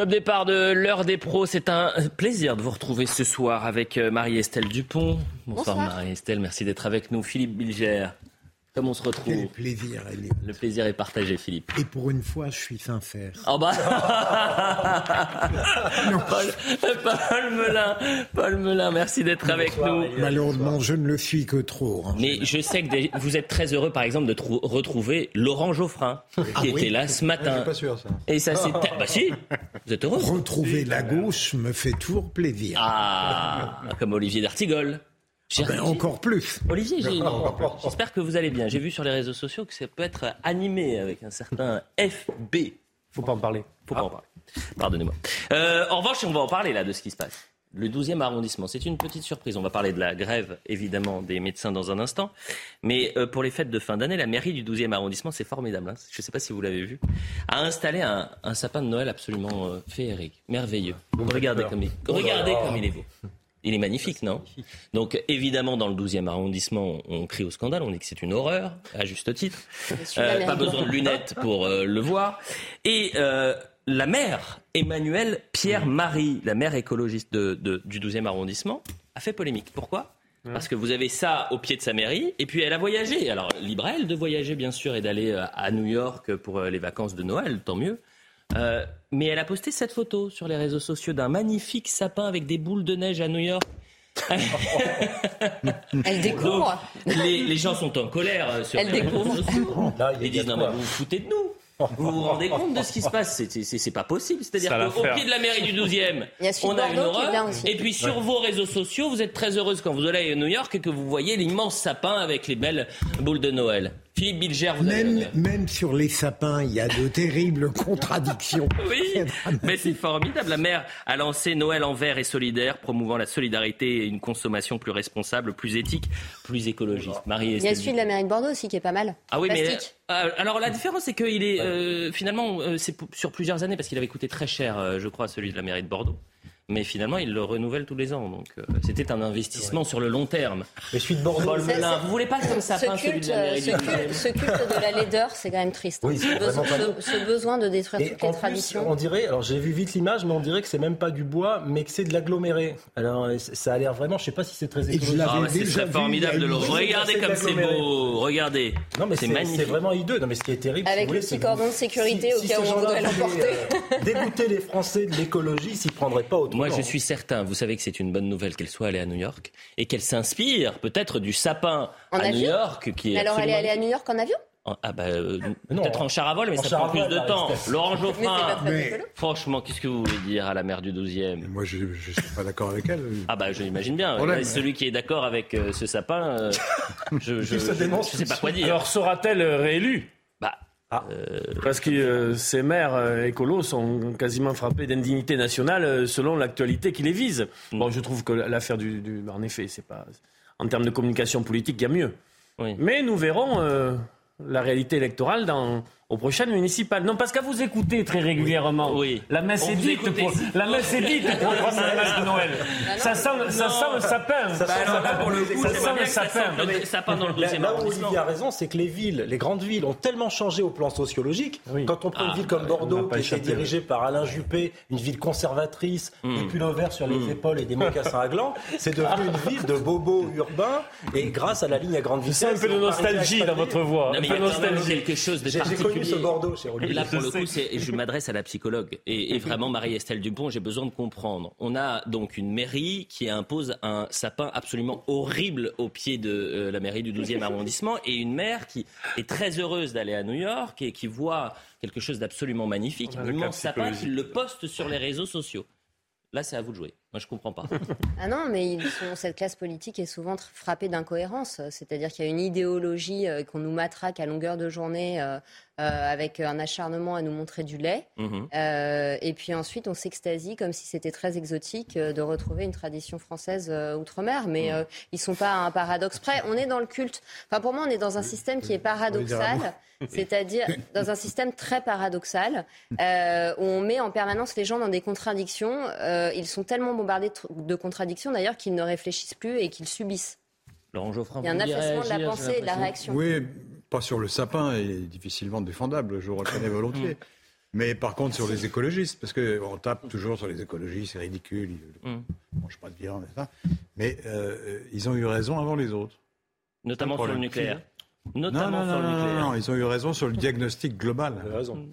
Top départ de l'heure des pros. C'est un plaisir de vous retrouver ce soir avec euh, Marie-Estelle Dupont. Bonsoir, Marie-Estelle, merci d'être avec nous. Philippe Bilger, Comment on se retrouve Quel plaisir, Elliot. Le plaisir est partagé, Philippe. Et pour une fois, je suis sincère. Oh bah Paul, Paul, Melun, Paul Melun, merci d'être avec nous. Malheureusement, je ne le suis que trop. hein. Mais je sais que vous êtes très heureux, par exemple, de trou- retrouver Laurent Geoffrin, qui Ah oui. était là ce matin. pas sûr, ça. Et ça, c'est... Bah si, vous êtes heureux Retrouver la gauche me fait toujours plaisir. Ah, comme Olivier d'Artigol. J'ai- Ben, encore plus. Olivier, j'ai- j'espère que vous allez bien. J'ai vu sur les réseaux sociaux que ça peut être animé avec un certain FB. Faut pas en parler. Faut pas en parler. Pardonnez-moi. Euh, en revanche, on va en parler là de ce qui se passe. Le 12e arrondissement, c'est une petite surprise. On va parler de la grève, évidemment, des médecins dans un instant. Mais euh, pour les fêtes de fin d'année, la mairie du 12e arrondissement, c'est formidable. hein. Je ne sais pas si vous l'avez vu, a installé un, un sapin de Noël absolument euh, féerique, merveilleux. Regardez comme il, regardez comme il est beau. Il est magnifique, non Donc évidemment, dans le 12e arrondissement, on, crie au scandale, on dit que c'est une horreur, à juste titre. Euh, pas besoin de lunettes pour euh, le voir. Et euh, la maire, Emmanuelle Pierre-Marie, la maire écologiste de- de- du 12e arrondissement, a fait polémique. Pourquoi? Parce que vous avez ça au pied de sa mairie, et puis elle a voyagé. Alors, libre à elle de voyager, bien sûr, et d'aller à New York pour les vacances de Noël, tant mieux. Euh, mais elle a posté cette photo sur les réseaux sociaux d'un magnifique sapin avec des boules de neige à New York. Elle découvre. Donc, les, les gens sont en colère euh, sur Elle les réseaux découvre. sociaux. Ils disent non mais vous vous foutez de nous. Vous vous rendez compte de ce qui se passe? C'est- pas possible. C'est-à-dire qu'au pied de la mairie du 12e, Il y a celui on a une horreur. Et puis sur vos réseaux sociaux, vous êtes très heureuse quand vous allez à New York et que vous voyez l'immense sapin avec les belles boules de Noël. Philippe Bilger, vous avez Même, sur les sapins, il y a de terribles contradictions. Oui, mais c'est formidable. La maire a lancé Noël en vert et solidaire, promouvant la solidarité et une consommation plus responsable, plus éthique, plus écologiste. Marie Il y a celui de la mairie de Bordeaux aussi qui est pas mal. Ah oui, mais Plastique. euh, alors la différence c'est qu'il est euh, finalement euh, c'est sur plusieurs années parce qu'il avait coûté très cher, euh, je crois, celui de la mairie de Bordeaux. Mais finalement, il le renouvelle tous les ans, donc euh, c'était un investissement sur le long terme. Mais Melun, c'est- vous voulez pas comme ça Ce peint celui culte, de la mairie ce, culte, 12e? ce culte de la laideur, c'est quand même triste. Oui, ce, c'est besoin, vraiment pas ce- ce besoin de détruire Et toutes les plus, traditions. on dirait, alors j'ai vu vite l'image, mais on dirait que c'est même pas du bois, mais que c'est de l'aggloméré. Alors euh, ça a l'air vraiment, je sais pas si c'est très écologique. Ah, c'est déjà très vu formidable de le c'est comme c'est beau. Regardez, Non, mais c'est magnifique. c'est vraiment hideux. Non, mais ce qui est terrible, Avec le petit cordon de sécurité au cas où on voulaient, l'emporter. euh, Dégoûter les Français de l'écologie, s'ils prendraient pas autrement. Moi, je suis certain, vous savez que c'est une bonne nouvelle qu'elle soit allée à New York et qu'elle s'inspire peut-être du sapin En à New York qui est Mais alors, elle est allée à New York en avion Ah bah, euh, non, peut-être en- char à vol, mais en ça prend plus de temps. Laurent Geoffrin, Mais- franchement, qu'est-ce que vous voulez dire à la maire du 12e Moi, je ne suis pas d'accord avec elle. Ah bah, je l'imagine bien. Problème. Ouais, Celui qui est d'accord avec euh, ce sapin, euh, je, je sais pas quoi dire. Alors sera-t-elle réélue? Ah. Parce que euh, ces maires euh, écolos sont quasiment frappés d'indignité nationale euh, selon l'actualité qui les vise. Mm. Bon, je trouve que l'affaire du, du- En effet, c'est pas. En termes de communication politique, il y a mieux. oui. Mais nous verrons euh, la réalité électorale dans, aux prochaines municipales. Non, parce qu'à vous écouter très régulièrement, Oui. la messe On est dite pour, la messe est dite pour le premier match de Noël. Ça sent, ça sent le sapin. Ça Bah sent alors le sapin. pour le coup, Ça sent le ça sapin. sente le sapin dans le Là, 12e là où. Olivier a raison, c'est que les villes, les grandes villes ont tellement changé au plan sociologique. Oui. Quand on prend Ah, une ville comme on Bordeaux, qui était dirigée par Alain Juppé, une ville conservatrice, Hmm. des pulls verts sur les épaules et des mocassins à gland, c'est devenu une ville de bobos urbains. Et grâce à la ligne à grande vitesse, sens un peu de nostalgie dans votre voix. Un peu il y a quand même nostalgie. quelque chose de particulier. Ce Bordeaux Olivier. Là, pour Je le coup, c'est- je m'adresse à la psychologue. Et, et vraiment, Marie-Estelle Dupont, j'ai besoin de comprendre. On a donc une mairie qui impose un sapin absolument horrible au pied de euh, la mairie du 12e arrondissement et une maire qui est très heureuse d'aller à New York et qui voit quelque chose d'absolument magnifique, un immense sapin, qui le poste sur les réseaux sociaux. Là, c'est à vous de jouer. Moi, je comprends pas. Ah non, mais ils sont- cette classe politique est souvent frappée d'incohérence. C'est-à-dire qu'il y a une idéologie euh, qu'on nous matraque à longueur de journée euh, euh, avec un acharnement à nous montrer du lait. Mhm. Euh, et puis ensuite, on s'extasie comme si c'était très exotique euh, de retrouver une tradition française euh, outre-mer. Mais euh, ils sont pas à un paradoxe près. On est dans le culte. Enfin, pour moi, on est dans un système qui est paradoxal. C'est-à-dire dans un système très paradoxal euh, où on met en permanence les gens dans des contradictions. Euh, ils sont tellement bombardés de tr- de contradictions d'ailleurs qu'ils ne réfléchissent plus et qu'ils subissent. Laurent Geoffrin, Il y a un affaissement de la pensée et de la réaction. Oui, pas sur le sapin, il est difficilement défendable, je vous reconnais volontiers. Mais par contre sur les écologistes, parce qu'on tape toujours sur les écologistes, c'est ridicule, ils ne Mm. mangent pas de viande, et ça. mais euh, ils ont eu raison avant les autres. Notamment sur le nucléaire. Non, Notamment non, sur non, le non, nucléaire. non, ils ont eu raison sur le diagnostic global. Vous avez raison.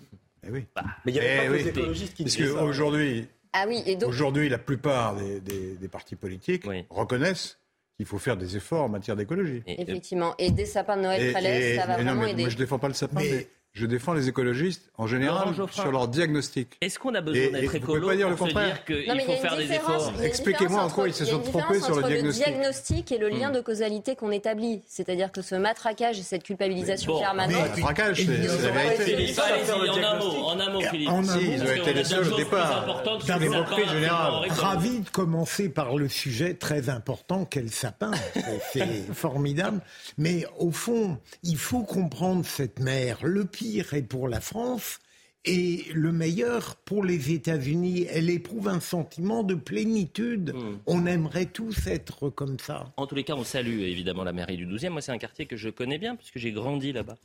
Eh oui. Mais il n'y avait Eh pas que oui. les écologistes qui Parce qu'aujourd'hui, Ah oui, et donc aujourd'hui, la plupart des, des- des partis politiques Oui. reconnaissent qu'il faut faire des efforts en matière d'écologie. Effectivement, et des sapins de Noël Et- très laids, et- ça va non, vraiment mais aider. Moi, je défends pas le sapin, Mais- mais, je défends les écologistes en général sur leur diagnostic. Est-ce qu'on a besoin d'être écolo pas dire le pour se contraire. dire qu'il faut faire des efforts Expliquez-moi en quoi ils se sont trompés sur le entre diagnostic. diagnostic et le Hmm. lien de causalité qu'on établit. C'est-à-dire que ce matraquage et cette culpabilisation Bon, permanente. Un traquage, c'est la vérité. Le en un mot, en un mot, Philippe. En un Si, mot. ils ont été les seuls au départ. le D'abord, générale. Ravi de commencer par le sujet très important qu'est le sapin. C'est formidable. Mais au fond, il faut comprendre cette mer. Le pire est pour la France et le meilleur pour les États-Unis. Elle éprouve un sentiment de plénitude. Hmm. On aimerait tous être comme ça. En tous les cas, on salue évidemment la mairie du 12e. Moi, c'est un quartier que je connais bien puisque j'ai grandi là-bas.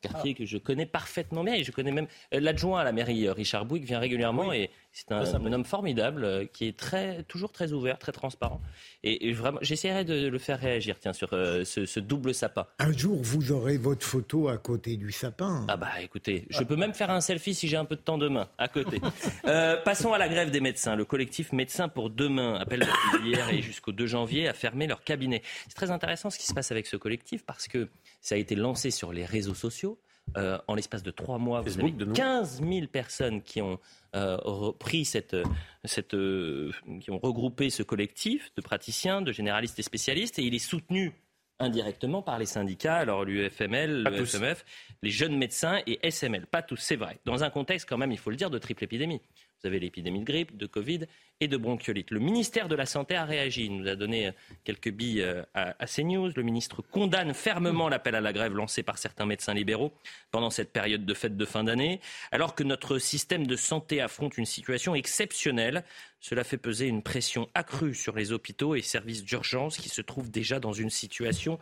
Quartier que je connais parfaitement bien et je connais même euh, l'adjoint à la mairie euh, Richard Bouygues vient régulièrement et c'est un, homme formidable euh, qui est très toujours très ouvert, très transparent et, et vraiment j'essaierai de le faire réagir tiens sur euh, ce, ce double sapin. Un jour, vous aurez votre photo à côté du sapin. Ah bah écoutez, je peux même faire un selfie si j'ai un peu de temps demain, à côté. Euh, passons à la grève des médecins. Le collectif Médecins pour demain appelle depuis hier et jusqu'au 2 janvier à fermer leur cabinet. C'est très intéressant ce qui se passe avec ce collectif parce que ça a été lancé sur les réseaux sociaux. Euh, en l'espace de trois mois, vous avez de nous. 15 000 personnes qui ont euh, repris cette, cette, euh, qui ont regroupé ce collectif de praticiens, de généralistes et spécialistes, et il est soutenu indirectement par les syndicats, alors l'UFML, le. FMF, les jeunes médecins et SML. Pas tous, c'est vrai. Dans un contexte quand même, il faut le dire, de triple épidémie. Vous avez l'épidémie de grippe, de Covid et de bronchiolite. Le ministère de la Santé a réagi. Il nous a donné euh, quelques billes euh, à, à CNews. Le ministre condamne fermement l'appel à la grève lancé par certains médecins libéraux pendant cette période de fête de fin d'année. Alors que notre système de santé affronte une situation exceptionnelle, cela fait peser une pression accrue sur les hôpitaux et services d'urgence qui se trouvent déjà dans une situation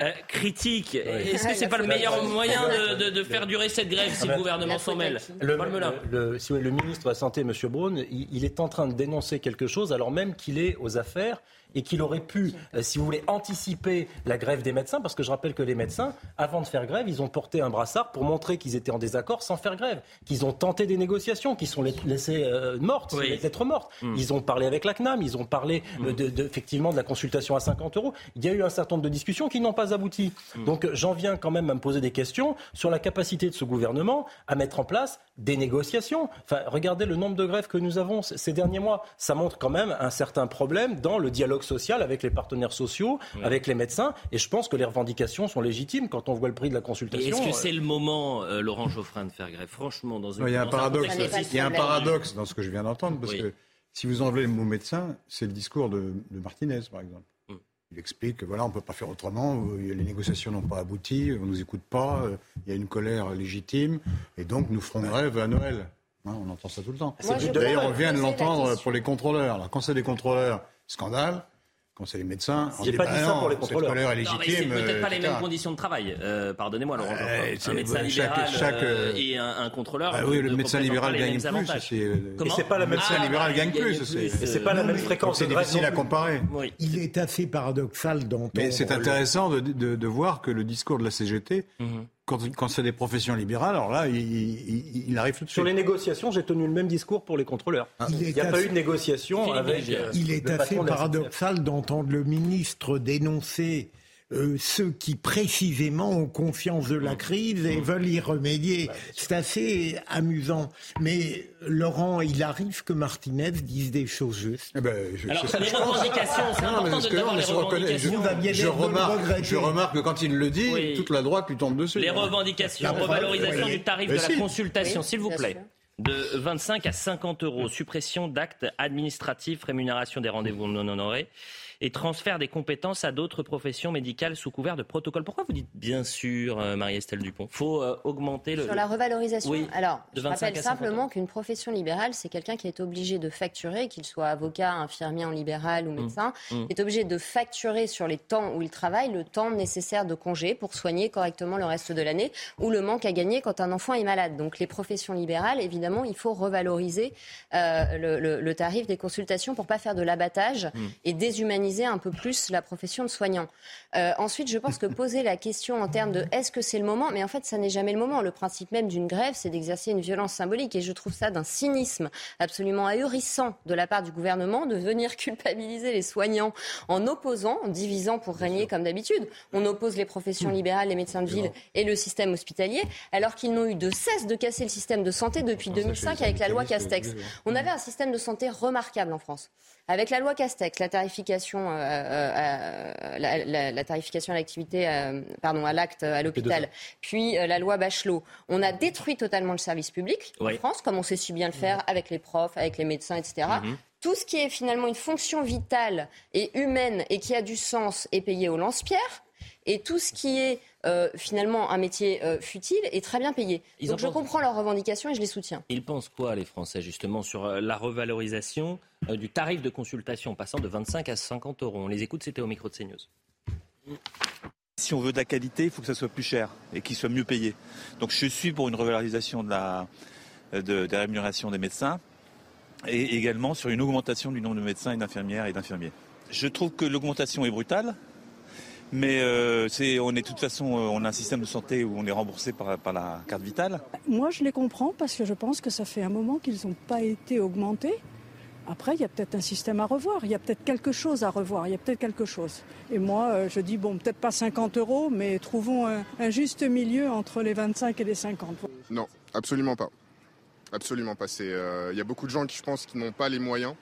euh, critique. Est-ce que c'est pas le meilleur moyen de, de- de faire durer cette grève si Ah le ben, gouvernement s'en mêle? Le, Parle-me-là. le- le- si vous voulez, le ministre de la Santé, M. Braun, il, il est en train de dénoncer quelque chose alors même qu'il est aux affaires et qu'il aurait pu, euh, si vous voulez, anticiper la grève des médecins, parce que je rappelle que les médecins, avant de faire grève, ils ont porté un brassard pour montrer qu'ils étaient en désaccord sans faire grève, qu'ils ont tenté des négociations, qu'ils sont laissés euh, mortes, Oui. les lettres mortes. Ils ont parlé avec la CNAM, ils ont parlé euh, de, de- effectivement de la consultation à 50 euros. Il y a eu un certain nombre de discussions qui n'ont pas abouti. Donc j'en viens quand même à me poser des questions sur la capacité de ce gouvernement à mettre en place des négociations. Enfin, regardez le nombre de grèves que nous avons ces derniers mois. Ça montre quand même un certain problème dans le dialogue social avec les partenaires sociaux, avec les médecins. Et je pense que les revendications sont légitimes quand on voit le prix de la consultation. est-ce que c'est le moment, euh, Laurent Geoffrin, de faire grève Franchement, dans, une, Non, Il y a un paradoxe. Il y a un paradoxe dans ce que je viens d'entendre, parce Oui. que si vous enlevez le mot médecin, c'est le discours de, de Martinez, par exemple. Mm. Il explique que voilà, on ne peut pas faire autrement, euh, les négociations n'ont pas abouti, on ne nous écoute pas, euh, il y a une colère légitime, et donc nous ferons grève à Noël. Hein, on entend ça tout le temps. D'ailleurs, on vient de l'entendre pour les contrôleurs. Alors, quand c'est des contrôleurs, scandale. Quand c'est les médecins, J'ai dit pas bah dit ça non, pour les contrôleurs. colère est Non, mais c'est peut-être pas euh, les mêmes conditions de travail. Euh, Pardonnez-moi, Laurent un médecin chaque- libéral chaque, euh, et un, un contrôleur. Ah oui, le médecin libéral gagne plus. Comment Et c'est pas la Le médecin Ah, libéral il gagne plus. c'est- Et c'est pas la même fréquence C'est difficile à comparer. Oui. Il est assez paradoxal d'entendre. Mais c'est intéressant de, de- de voir que le discours de la CGT, Mhm. Quand, quand c'est des professions libérales, alors là, il, il- il arrive tout de Sur suite. les négociations, j'ai tenu le même discours pour les contrôleurs. Il Il est n'y a pas assez- eu de négociation avec. Euh, Il est le assez paradoxal d'entendre le ministre dénoncer euh, ceux qui précisément ont conscience de la mmh. crise et mmh. veulent y remédier. Bah, c'est assez amusant. Mais Laurent, il arrive que Martinez dise des choses justes. Eh ben, Alors, les revendications, c'est important de les revendications. Je, remarque, je, remarque, que quand il le dit, toute la droite lui tombe dessus. Les revendications, revalorisation du tarif de la consultation, s'il vous plaît de 25 à 50 euros, suppression d'actes administratifs, rémunération des rendez-vous non honorés et transfert des compétences à d'autres professions médicales sous couvert de protocole. Pourquoi vous dites bien sûr, euh, Marie-Estelle Dupont? Faut euh, augmenter le... Sur la revalorisation Alors, je rappelle simplement qu'une profession libérale, c'est quelqu'un qui est obligé de facturer, qu'il soit avocat, infirmier en libéral ou mmh. médecin, mmh. est obligé de facturer sur les temps où il travaille le temps nécessaire de congé pour soigner correctement le reste de l'année ou le manque à gagner quand un enfant est malade. Donc les professions libérales, évidemment, il faut revaloriser euh, le, tarif des consultations pour pas faire de l'abattage mmh. et déshumaniser un peu plus la profession de soignant. Euh, ensuite, je pense que poser la question en termes de est-ce que c'est le moment, mais en fait, ça n'est jamais le moment. Le principe même d'une grève, c'est d'exercer une violence symbolique, et je trouve ça d'un cynisme absolument ahurissant de la part du gouvernement de venir culpabiliser les soignants en opposant, en divisant pour régner comme d'habitude. On oppose les professions libérales, les médecins de ville et le système hospitalier, alors qu'ils n'ont eu de cesse de casser le système de santé depuis 2005 avec la loi Castex. On avait un système de santé remarquable en France. Avec la loi Castex, la tarification, euh, euh, euh, la, tarification à l'activité, pardon, à l'acte à l'hôpital, puis la loi Bachelot, on a détruit totalement le service public en France, comme on sait si bien le faire avec les profs, avec les médecins, etc. Mhm. Tout ce qui est finalement une fonction vitale et humaine et qui a du sens est payé au lance-pierre. Et tout ce qui est euh, finalement un métier euh, futile est très bien payé. Donc je comprends leurs revendications et je les soutiens. Ils pensent quoi, les Français, justement, sur euh, la revalorisation du tarif de consultation passant de 25 à 50 euros? On les écoute, c'était au micro de CNews. Si on veut de la qualité, il faut que ça soit plus cher et qu'il soit mieux payé. Donc je suis pour une revalorisation de la, de, des rémunérations des médecins et également sur une augmentation du nombre de médecins et d'infirmières et d'infirmiers. Je trouve que l'augmentation est brutale, mais euh, on est de toute façon, euh, on a un système de santé où on est remboursé par, la carte vitale. Moi, je les comprends parce que je pense que ça fait un moment qu'ils n'ont pas été augmentés. Après, il y a peut-être un système à revoir, il y a peut-être quelque chose à revoir, il y a peut-être quelque chose. Et moi, euh, je dis, bon, peut-être pas 50 euros, mais trouvons un, juste milieu entre les 25 et les 50. Non, absolument pas. Absolument pas. Il y a beaucoup de gens qui, je pense, qui n'ont pas les moyens.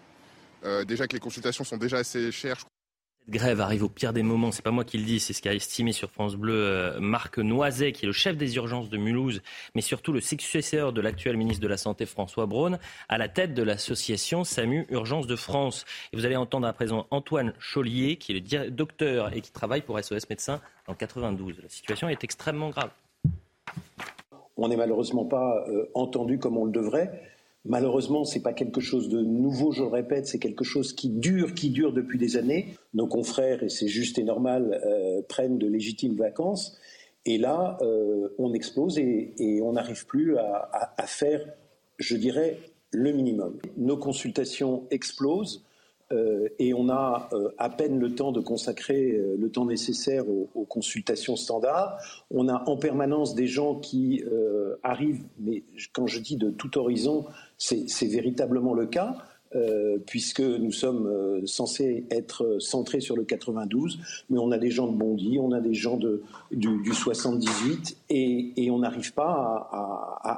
déjà que les consultations sont déjà assez chères. Cette grève arrive au pire des moments, c'est pas moi qui le dis, c'est ce qu'a estimé sur France Bleu euh, Marc Noiset, qui est le chef des urgences de Mulhouse, mais surtout le successeur de l'actuel ministre de la Santé François Braun, à la tête de l'association SAMU Urgence de France. Et vous allez entendre à présent Antoine Chaulier, qui est le docteur et qui travaille pour SOS Médecins en 92. La situation est extrêmement grave. On n'est malheureusement pas euh, entendu comme on le devrait. Malheureusement, ce n'est pas quelque chose de nouveau, je le répète, c'est quelque chose qui dure, qui dure depuis des années. Nos confrères, et c'est juste et normal, euh, prennent de légitimes vacances. Et là, euh, on explose et, on n'arrive plus à, faire, je dirais, le minimum. Nos consultations explosent. Euh, et on a à peine le temps de consacrer le temps nécessaire aux, aux, consultations standards. On a en permanence des gens qui arrivent, mais quand je dis de tout horizon, c'est véritablement le cas. Euh, puisque nous sommes euh, censés être centrés sur le 92, mais on a des gens de Bondy, on a des gens de, du, 78, et, on n'arrive pas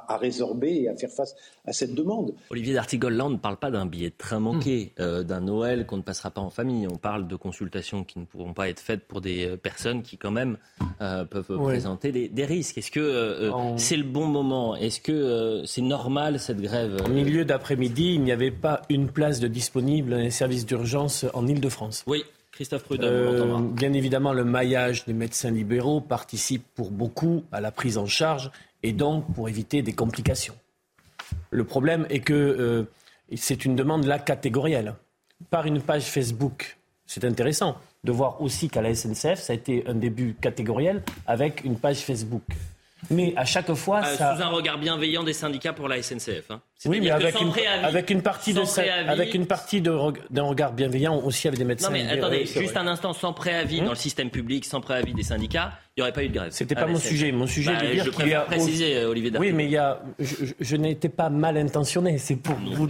à, résorber et à faire face à cette demande. Olivier d'Artigol, ne parle pas d'un billet de train manqué, hmm. euh, d'un Noël qu'on ne passera pas en famille. On parle de consultations qui ne pourront pas être faites pour des personnes qui, quand même, peuvent présenter des, risques. Est-ce que c'est le bon moment? Est-ce que c'est normal cette grève? Au milieu d'après-midi, il n'y avait pas une place de disponible dans les services d'urgence en Ile-de-France. Oui. Christophe Prudhomme, euh, bien évidemment, le maillage des médecins libéraux participe pour beaucoup à la prise en charge et donc pour éviter des complications. Le problème est que euh, c'est une demande là catégorielle. Par une page Facebook, c'est intéressant de voir aussi qu'à la SNCF, ça a été un début catégoriel avec une page Facebook. Mais à chaque fois, euh, ça... Sous un regard bienveillant des syndicats pour la SNCF. Hein. Oui, mais avec une, avec une, partie de avec une partie d'un regard bienveillant aussi avec des médecins. Non mais attendez, juste un instant, sans préavis hmm dans le système public, sans préavis des syndicats, il n'y aurait pas eu de grève. C'était pas ah, mon sujet. Mon sujet bah, de dire qu'il y a préciser, euh, Olivier Oui, mais il y a. Je, n'étais pas mal intentionné. C'est pour vous.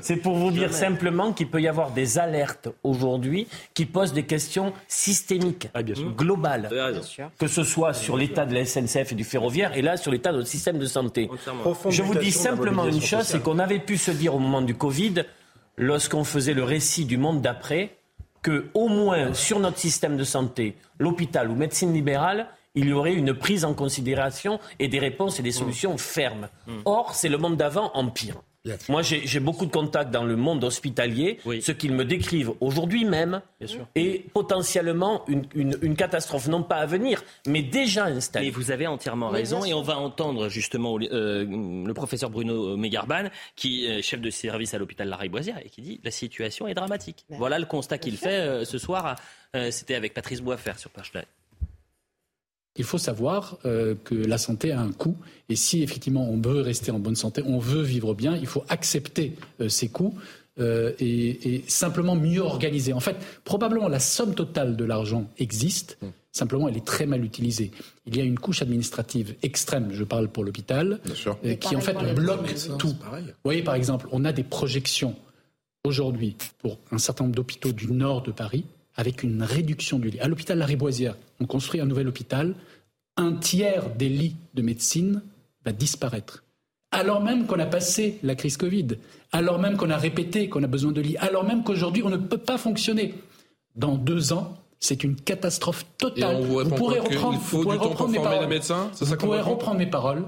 C'est pour vous dire simplement qu'il peut y avoir des alertes aujourd'hui qui posent des questions systémiques, ah, globales, que ce soit sur l'état de la SNCF et du ferroviaire, et là sur l'état de notre système de santé. Je vous dis simplement une chose, c'est qu'on avait pu se dire au moment du Covid, lorsqu'on faisait le récit du monde d'après, que au moins sur notre système de santé, l'hôpital ou médecine libérale, il y aurait une prise en considération et des réponses et des solutions fermes. Or, c'est le monde d'avant en pire. Moi, j'ai beaucoup de contacts dans le monde hospitalier. Ce qu'ils me décrivent aujourd'hui même est potentiellement une, catastrophe, non pas à venir, mais déjà installée. Mais vous avez entièrement raison. Et on va entendre justement euh, le professeur Bruno Mégarban, qui est chef de service à l'hôpital Lariboisière, et qui dit la situation est dramatique. Ben voilà le constat qu'il fait euh, ce soir. Euh, c'était avec Patrice Boisfer sur Punchline. Il faut savoir euh, que la santé a un coût et si effectivement on veut rester en bonne santé, on veut vivre bien, il faut accepter euh, ces coûts euh, et, simplement mieux organiser. En fait, probablement la somme totale de l'argent existe, mmh. simplement elle est très mal utilisée. Il y a une couche administrative extrême, je parle pour l'hôpital, qui en fait bloque tout. Vous voyez par exemple, on a des projections aujourd'hui pour un certain nombre d'hôpitaux du nord de Paris avec une réduction du lit. À l'hôpital Lariboisière, on construit un nouvel hôpital, un tiers des lits de médecine va disparaître. Alors même qu'on a passé la crise Covid, alors même qu'on a répété qu'on a besoin de lits, alors même qu'aujourd'hui on ne peut pas fonctionner. Dans deux ans, c'est une catastrophe totale. vous, pourrez reprendre, vous pourrez reprendre mes paroles. vous pourrez reprendre mes paroles.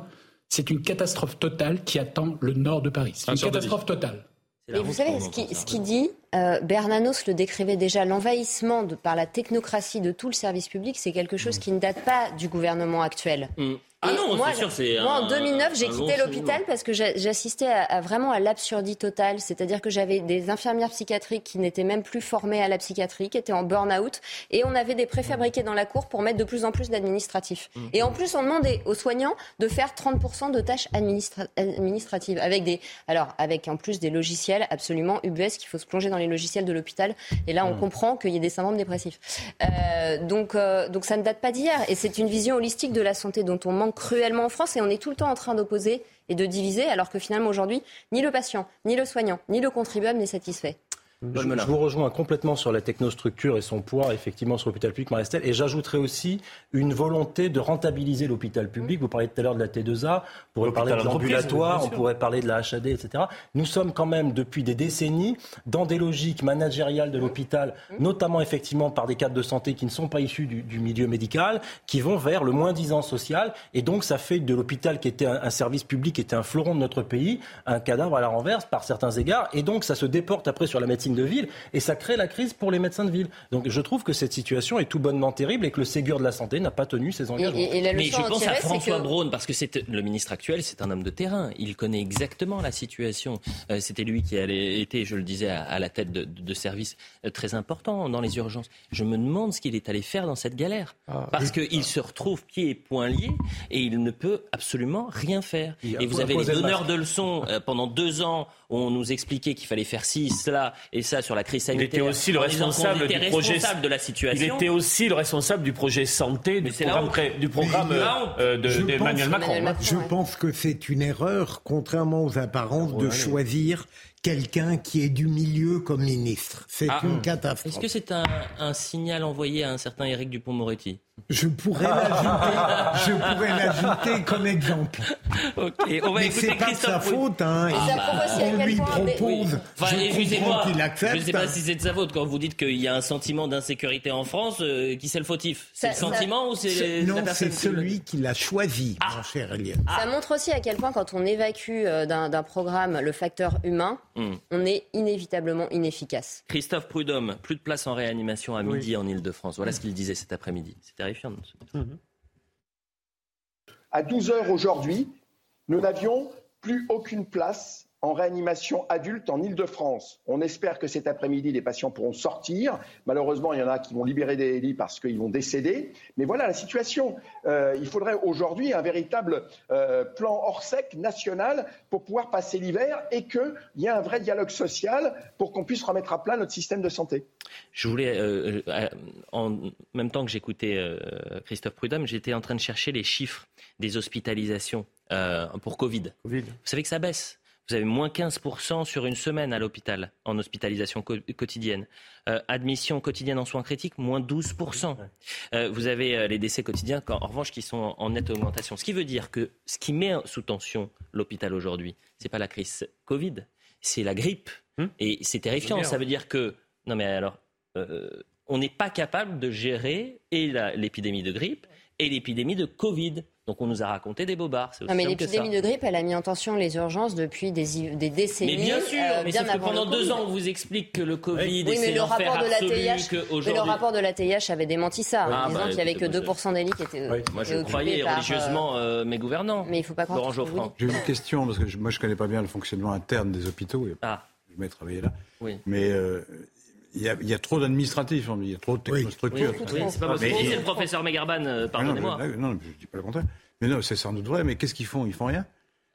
C'est une catastrophe totale qui attend le nord de Paris. C'est une catastrophe totale. Et vous savez, ce qu'il qui dit, euh, Bernanos le décrivait déjà, l'envahissement par la technocratie de tout le service public, c'est quelque chose qui ne date pas du gouvernement actuel. Mm. Ah non, moi, sûr, c'est moi en 2009, j'ai quitté l'hôpital parce que j'assistais à, vraiment à l'absurdité totale. C'est-à-dire que j'avais des infirmières psychiatriques qui n'étaient même plus formées à la psychiatrie, qui étaient en burn-out, et on avait des préfabriqués dans la cour pour mettre de plus en plus d'administratifs. Mmh. Et en plus, on demandait aux soignants de faire 30% de tâches administratives, avec des, alors avec en plus des logiciels absolument ubuesques. qu'il faut se plonger dans les logiciels de l'hôpital. Et là, on mmh. comprend qu'il y a des syndromes dépressifs. Euh, donc, euh, donc ça ne date pas d'hier, et c'est une vision holistique de la santé dont on manque cruellement en France et on est tout le temps en train d'opposer et de diviser alors que finalement aujourd'hui, ni le patient, ni le soignant, ni le contribuable n'est satisfait. Je, vous rejoins complètement sur la technostructure et son poids, effectivement, sur l'hôpital public, Marestel. Et j'ajouterai aussi une volonté de rentabiliser l'hôpital public. Vous parliez tout à l'heure de la T2A, on pourrait parler de l'ambulatoire, on pourrait parler de la HAD, etc. Nous sommes quand même, depuis des décennies, dans des logiques managériales de l'hôpital, notamment, effectivement, par des cadres de santé qui ne sont pas issus du, milieu médical, qui vont vers le moins-disant social. Et donc, ça fait de l'hôpital, qui était un, service public, qui était un fleuron de notre pays, un cadavre à la renverse, par certains égards. Et donc, ça se déporte après sur la médecine de ville et ça crée la crise pour les médecins de ville. Donc je trouve que cette situation est tout bonnement terrible et que le Ségur de la santé n'a pas tenu ses engagements. Mais je pense à François Braun parce que c'est le ministre actuel, c'est un homme de terrain. Il connaît exactement la situation. Euh, c'était lui qui allait, était, je le disais, à, la tête de, services euh, très importants dans les urgences. Je me demande ce qu'il est allé faire dans cette galère ah, parce qu'il se retrouve pieds et poings liés et il ne peut absolument rien faire. Et vous avez les donneurs de leçons euh, pendant deux ans on nous expliquait qu'il fallait faire ci, cela et ça sur la crise sanitaire. Il était aussi le responsable du projet de la situation. Il était aussi le responsable du projet santé du programme, du programme euh, d'Emmanuel Macron. Je pense que c'est une erreur, contrairement aux apparences, de choisir quelqu'un qui est du milieu comme ministre. C'est ah. une catastrophe. Est-ce que c'est un, un, signal envoyé à un certain Éric Dupont-Moretti je pourrais l'ajouter, je pourrais l'ajouter comme exemple. Ok, on va Mais c'est pas Christophe. sa faute, hein. on lui propose. Enfin, je qu'il accepte. Je ne sais pas si c'est de sa faute quand vous dites qu'il y a un sentiment d'insécurité en France. Euh, qui c'est le fautif? C'est le sentiment ou c'est Non, c'est celui qui l'a choisi, ah. mon cher Eliane. Ça montre aussi à quel point, quand on évacue euh, d'un programme le facteur humain, hmm. on est inévitablement inefficace. Christophe Prudhomme, plus de place en réanimation à midi en Ile-de-France. Voilà ce qu'il disait cet après-midi. Mhm. À 12 heures aujourd'hui, nous n'avions plus aucune place en réanimation adulte en Ile-de-France. On espère que cet après-midi, les patients pourront sortir. Malheureusement, il y en a qui vont libérer des lits parce qu'ils vont décéder. Mais voilà la situation. Euh, il faudrait aujourd'hui un véritable euh, plan hors sec national pour pouvoir passer l'hiver et qu'il y ait un vrai dialogue social pour qu'on puisse remettre à plat notre système de santé. Je voulais, euh, en même temps que j'écoutais Christophe Prudhomme, j'étais en train de chercher les chiffres des hospitalisations pour COVID. Vous savez que ça baisse. Vous avez moins 15% sur une semaine à l'hôpital en hospitalisation quotidienne. Euh, admission quotidienne en soins critiques, moins 12%. Euh, vous avez euh, les décès quotidiens, en, revanche, qui sont en, nette augmentation. Ce qui veut dire que ce qui met sous tension l'hôpital aujourd'hui, ce n'est pas la crise Covid, c'est la grippe. Hum Et c'est terrifiant. Ça veut dire que. Non, mais alors. on n'est pas capable de gérer et l'épidémie de grippe et l'épidémie de Covid. Donc on nous a raconté des bobards. Non, mais l'épidémie de grippe, elle a mis en tension les urgences depuis des, des décennies. Mais bien sûr, euh, mais que pendant deux ans, on vous explique que le Covid, oui, mais le rapport de la TIH, mais le rapport de la TIH avait démenti ça, en disant bah, qu'il n'y avait que 2% des lits qui étaient. Oui. Moi, je croyais religieusement euh, euh, mes gouvernants. Mais il ne faut pas croire. J'ai une question parce que moi, je ne connais pas bien le fonctionnement interne des hôpitaux. Ah. Je vais travailler là. Oui. Mais il y, a, il y, a, trop d'administratifs, il y a trop de technostructures. Oui, oui, c'est pas possible. Le professeur Megarban, pardonnez-moi. Non, non, je ne dis pas le contraire. Mais non, c'est sans doute vrai, mais qu'est-ce qu'ils font? Ils font rien?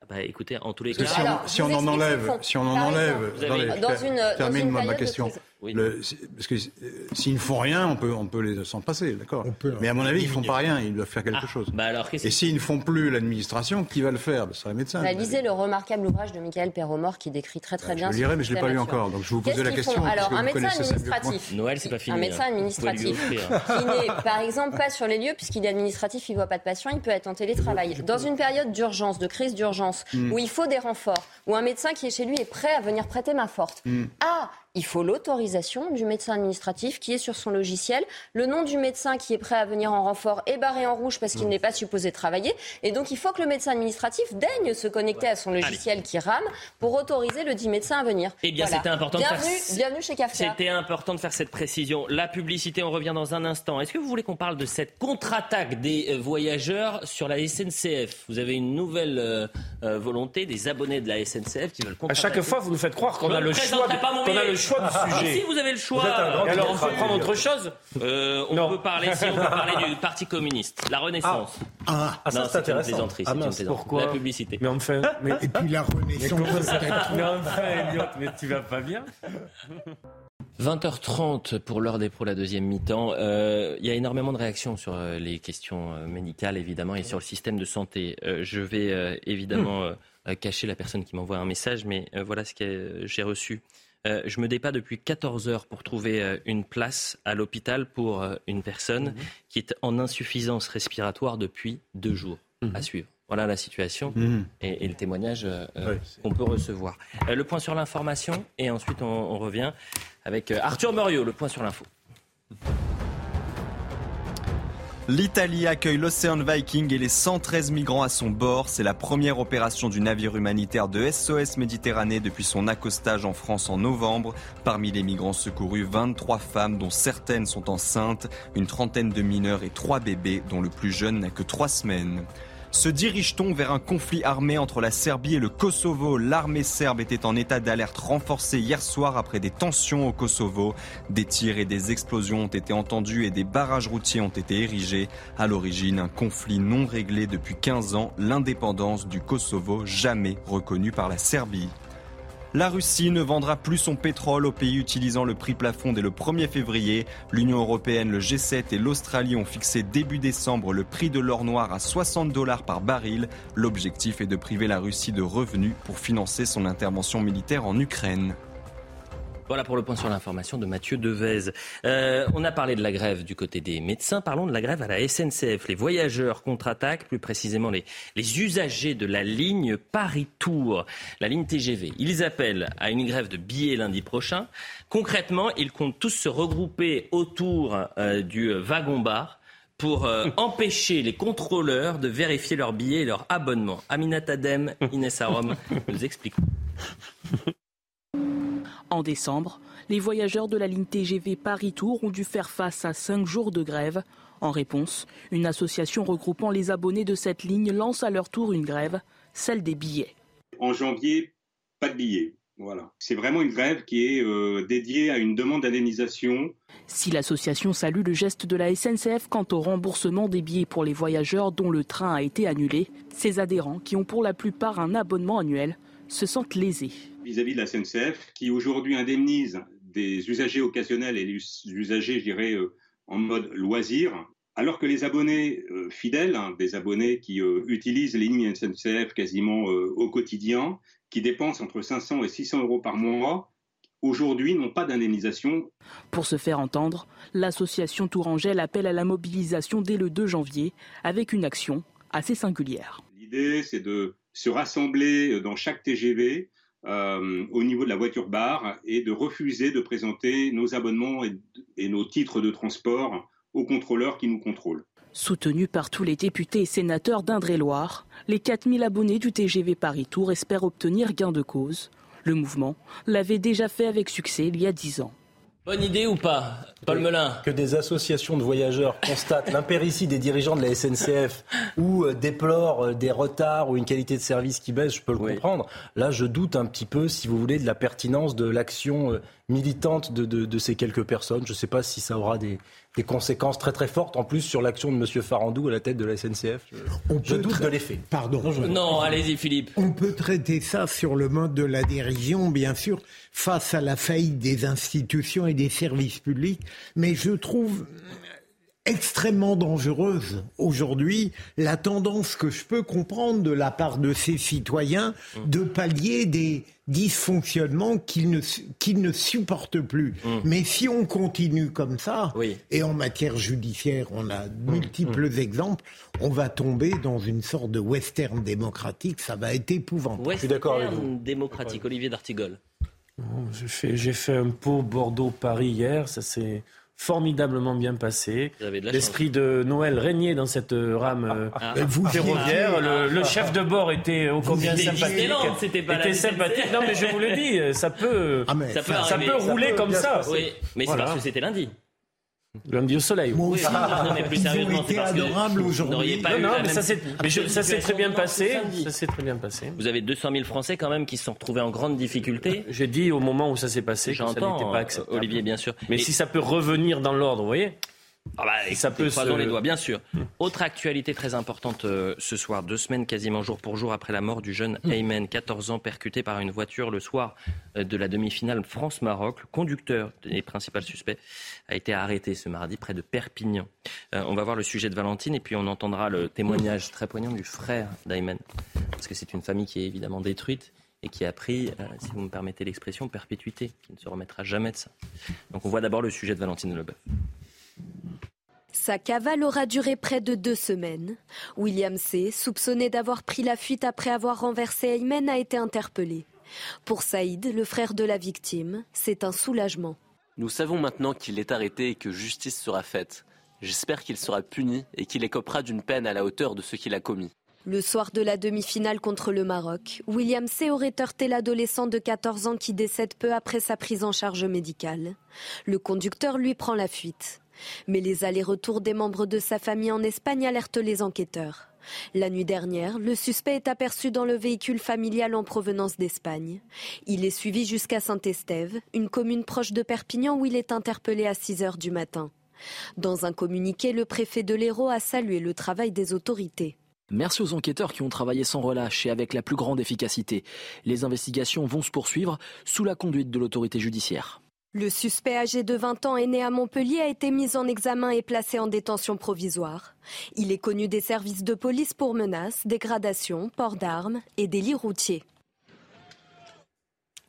Bah, écoutez, en tous les cas, si, on, si on en enlève, si on en enlève, dans une, termine ma question. Parce que euh, s'ils ne font rien, on peut, on peut les s'en passer, d'accord. Mais à mon avis, ils ne font pas rien, ils doivent faire quelque ah, chose. Bah alors, Et s'ils ne font plus l'administration, qui va le faire? Ce sera les médecins. Bah, lisez le remarquable ouvrage de Michael Perromort qui décrit très très bien. Je le lirai, mais je ne l'ai pas lu encore, donc je vous posais la question. Alors, un médecin administratif. Noël, c'est pas fini. Un médecin hein. administratif qui n'est, par exemple, pas sur les lieux, puisqu'il est administratif, il ne voit pas de patient, il peut être en télétravail. Dans une période d'urgence, de crise d'urgence, hmm. où il faut des renforts, où un médecin qui est chez lui est prêt à venir prêter main forte. Hmm. Ah, il faut l'autorisation du médecin administratif qui est sur son logiciel. Le nom du médecin qui est prêt à venir en renfort est barré en rouge parce qu'il mmh. n'est pas supposé travailler. Et donc, il faut que le médecin administratif daigne se connecter à son logiciel qui rame pour autoriser le dit médecin à venir. Eh bien, c'était important de faire... Bienvenue chez Kafka. C'était important de faire cette précision. La publicité, on revient dans un instant. Est-ce que vous voulez qu'on parle de cette contre-attaque des euh, voyageurs sur la SNCF Vous avez une nouvelle euh, euh, volonté des abonnés de la SNCF qui veulent À chaque fois, vous nous faites croire qu'on a, le choix le choix du ah, sujet. Si vous avez le choix. alors on peut prendre autre chose euh, On peut parler, si on peut parler du Parti communiste, la Renaissance. Ah, ah ça c'est intéressant. Ah, mince, pourquoi La publicité. Mais enfin, mais... et puis la Renaissance. mais enfin, Elliot, mais tu vas pas bien 20h30 pour l'heure des pros, la deuxième mi-temps. Euh, il y a énormément de réactions sur euh, les questions euh, médicales, évidemment, et sur le système de santé. je vais évidemment cacher la personne qui m'envoie un message, mais voilà ce que j'ai reçu. Euh, je me débat depuis 14 heures pour trouver euh, une place à l'hôpital pour euh, une personne mhm. qui est en insuffisance respiratoire depuis deux jours mhm. à suivre. Voilà la situation mhm. et, le témoignage qu'on peut recevoir. le point sur l'information et ensuite on, revient avec Arthur Moriot, le point sur l'info. L'Italie accueille l'Océan Viking et les 113 migrants à son bord. C'est la première opération du navire humanitaire de SOS Méditerranée depuis son accostage en France en novembre. Parmi les migrants secourus, 23 femmes dont certaines sont enceintes, une trentaine de mineurs et trois bébés dont le plus jeune n'a que trois semaines. Se dirige-t-on vers un conflit armé entre la Serbie et le Kosovo L'armée serbe était en état d'alerte renforcée hier soir après des tensions au Kosovo. Des tirs et des explosions ont été entendus et des barrages routiers ont été érigés. À l'origine, un conflit non réglé depuis 15 ans, l'indépendance du Kosovo jamais reconnue par la Serbie. La Russie ne vendra plus son pétrole aux pays utilisant le prix plafond dès le 1er février. L'Union européenne, le G7 et l'Australie ont fixé début décembre le prix de l'or noir à 60 dollars par baril. L'objectif est de priver la Russie de revenus pour financer son intervention militaire en Ukraine. Voilà pour le point sur l'information de Mathieu Devez. Euh, on a parlé de la grève du côté des médecins. Parlons de la grève à la SNCF. Les voyageurs contre-attaquent, plus précisément les, les usagers de la ligne Paris-Tours, la ligne TGV. Ils appellent à une grève de billets lundi prochain. Concrètement, ils comptent tous se regrouper autour euh, du wagon-bar pour euh, empêcher les contrôleurs de vérifier leurs billets et leur abonnement. Aminat Adem, Inès Arom nous expliquent. En décembre, les voyageurs de la ligne TGV Paris-Tours ont dû faire face à cinq jours de grève. En réponse, une association regroupant les abonnés de cette ligne lance à leur tour une grève, celle des billets. En janvier, pas de billets. Voilà. C'est vraiment une grève qui est euh, dédiée à une demande d'indemnisation. Si l'association salue le geste de la SNCF quant au remboursement des billets pour les voyageurs dont le train a été annulé, ses adhérents, qui ont pour la plupart un abonnement annuel, se sentent lésés. Vis-à-vis de la SNCF, qui aujourd'hui indemnise des usagers occasionnels et des usagers, je dirais, euh, en mode loisir, alors que les abonnés euh, fidèles, hein, des abonnés qui utilisent les lignes SNCF quasiment au quotidien, qui dépensent entre 500 et 600 euros par mois, aujourd'hui n'ont pas d'indemnisation. Pour se faire entendre, l'association Tourangelle appelle à la mobilisation dès le 2 janvier avec une action assez singulière. L'idée, c'est de se rassembler dans chaque TGV euh, au niveau de la voiture bar et de refuser de présenter nos abonnements et nos titres de transport aux contrôleurs qui nous contrôlent. Soutenus par tous les députés et sénateurs d'Indre-et-Loire, les 4000 abonnés du TGV Paris-Tour espèrent obtenir gain de cause. Le mouvement l'avait déjà fait avec succès il y a 10 ans. Bonne idée ou pas, Paul Melun? Que des associations de voyageurs constatent l'impéritie des dirigeants de la SNCF ou euh, déplorent euh, des retards ou une qualité de service qui baisse, je peux le comprendre. Là, je doute un petit peu, si vous voulez, de la pertinence de l'action euh, militante de, de, ces quelques personnes. Je ne sais pas si ça aura des, des conséquences très très fortes en plus sur l'action de M. Farandou à la tête de la SNCF. Je, doute de l'effet. Pardon. Non, allez-y Philippe. On peut traiter ça sur le mode de la dérision, bien sûr, face à la faillite des institutions et des services publics, mais je trouve extrêmement dangereuse aujourd'hui la tendance que je peux comprendre de la part de ces citoyens de pallier des dysfonctionnements qu'ils ne, qu'ils ne supportent plus. Mmh. Mais si on continue comme ça, et en matière judiciaire, on a multiples mmh. exemples, on va tomber dans une sorte de western démocratique, ça va être épouvantable. Western Je suis d'accord avec vous. démocratique, Olivier D'Artigol. J'ai fait, j'ai fait un pot Bordeaux-Paris hier, ça c'est formidablement bien passé. L'esprit de Noël régnait dans cette euh, rame euh, ah. ferroviaire. Le, chef de bord était au combien sympathique. C'était pas était sympathique. Non, mais je vous l'ai dit, ça peut, ah, ça, peut, ça peut rouler comme ça. Oui, mais c'est parce que c'était lundi. Lundi au soleil. Moi aussi. non, mais plus sérieusement, c'est adorable aujourd'hui. Non, non, mais ça s'est très bien passé. Ça s'est très bien passé. Vous avez 200 000 Français quand même qui se sont retrouvés en grande difficulté. J'ai dit au moment où ça s'est passé que ça n'était pas acceptable. Olivier, bien sûr. Mais si ça peut revenir dans l'ordre, vous voyez ah bah, ça peut se... dans les doigts, bien sûr. Autre actualité très importante euh, ce soir, deux semaines quasiment jour pour jour après la mort du jeune mm. Aymen, 14 ans, percuté par une voiture le soir euh, de la demi-finale France-Maroc. Le conducteur et principal suspect a été arrêté ce mardi près de Perpignan. Euh, on va voir le sujet de Valentine et puis on entendra le témoignage très poignant du frère d'Aymen. Parce que c'est une famille qui est évidemment détruite et qui a pris, si vous me permettez l'expression, perpétuité, qui ne se remettra jamais de ça. Donc on voit d'abord le sujet de Valentine Leboeuf. Sa cavale aura duré près de deux semaines. William C., soupçonné d'avoir pris la fuite après avoir renversé Aymen, a été interpellé. Pour Saïd, le frère de la victime, c'est un soulagement. Nous savons maintenant qu'il est arrêté et que justice sera faite. J'espère qu'il sera puni et qu'il écopera d'une peine à la hauteur de ce qu'il a commis. Le soir de la demi-finale contre le Maroc, William C. aurait heurté l'adolescent de 14 ans qui décède peu après sa prise en charge médicale. Le conducteur lui prend la fuite. Mais les allers-retours des membres de sa famille en Espagne alertent les enquêteurs. La nuit dernière, le suspect est aperçu dans le véhicule familial en provenance d'Espagne. Il est suivi jusqu'à Saint-Estève, une commune proche de Perpignan où il est interpellé à 6 heures du matin. Dans un communiqué, le préfet de l'Hérault a salué le travail des autorités. Merci aux enquêteurs qui ont travaillé sans relâche et avec la plus grande efficacité. Les investigations vont se poursuivre sous la conduite de l'autorité judiciaire. Le suspect âgé de 20 ans et né à Montpellier a été mis en examen et placé en détention provisoire. Il est connu des services de police pour menaces, dégradations, port d'armes et délits routiers.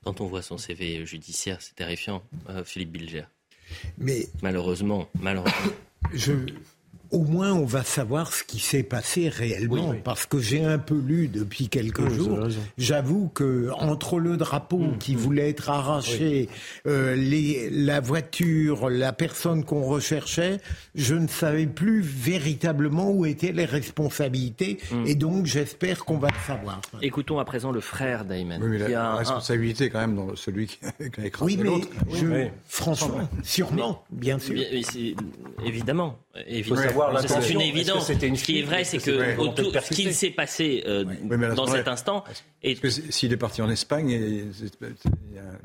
Quand on voit son CV judiciaire, c'est terrifiant, euh, Philippe Bilger. Mais malheureusement, malheureusement. Je, au moins on va savoir ce qui s'est passé réellement, parce que j'ai un peu lu depuis quelques jours. J'avoue que entre le drapeau mmh, qui mmh. voulait être arraché, euh, les, la voiture, la personne qu'on recherchait, je ne savais plus véritablement où étaient les responsabilités, mmh. et donc j'espère qu'on va le savoir. Écoutons à présent le frère d'Ayman. Oui, mais la, responsabilité quand même dans celui qui a écrasé oui, l'autre. Franchement, sûrement, bien sûr. évidemment, évidemment. Avoir l'intention. C'est une évidence. ce qui est vrai, c'est que ce qui s'est passé euh, dans cet instant. Parce que s'il est parti en Espagne,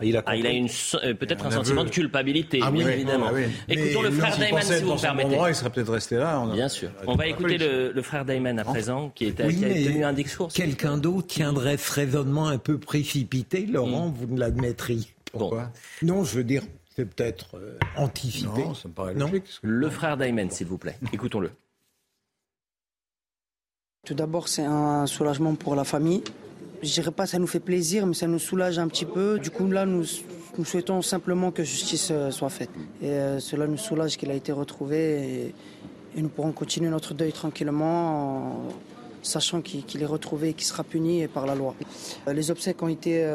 il a, ah, il a une, euh, peut-être un, sentiment de culpabilité, ah, bien évidemment. Ah, Écoutons le frère Dayman, si vous me permettez. il serait peut-être resté là. Bien sûr. On va écouter le, frère Dayman à présent, qui, est, qui a tenu un discours. Quelqu'un d'autre tiendrait ce raisonnement un peu précipité, Laurent, mm. vous ne l'admettriez. Pourquoi Non, je veux dire, c'est peut-être euh, anticipé. Non, ça me paraît logique. Le frère Dayman, s'il vous plaît. Écoutons-le. Tout d'abord, c'est un soulagement pour la famille. Je dirais pas ça nous fait plaisir, mais ça nous soulage un petit peu. Du coup, là, nous, nous souhaitons simplement que justice euh, soit faite. Et euh, cela nous soulage qu'il a été retrouvé et, nous pourrons continuer notre deuil tranquillement sachant qu'il est retrouvé et qu'il sera puni par la loi. Euh, les obsèques ont été,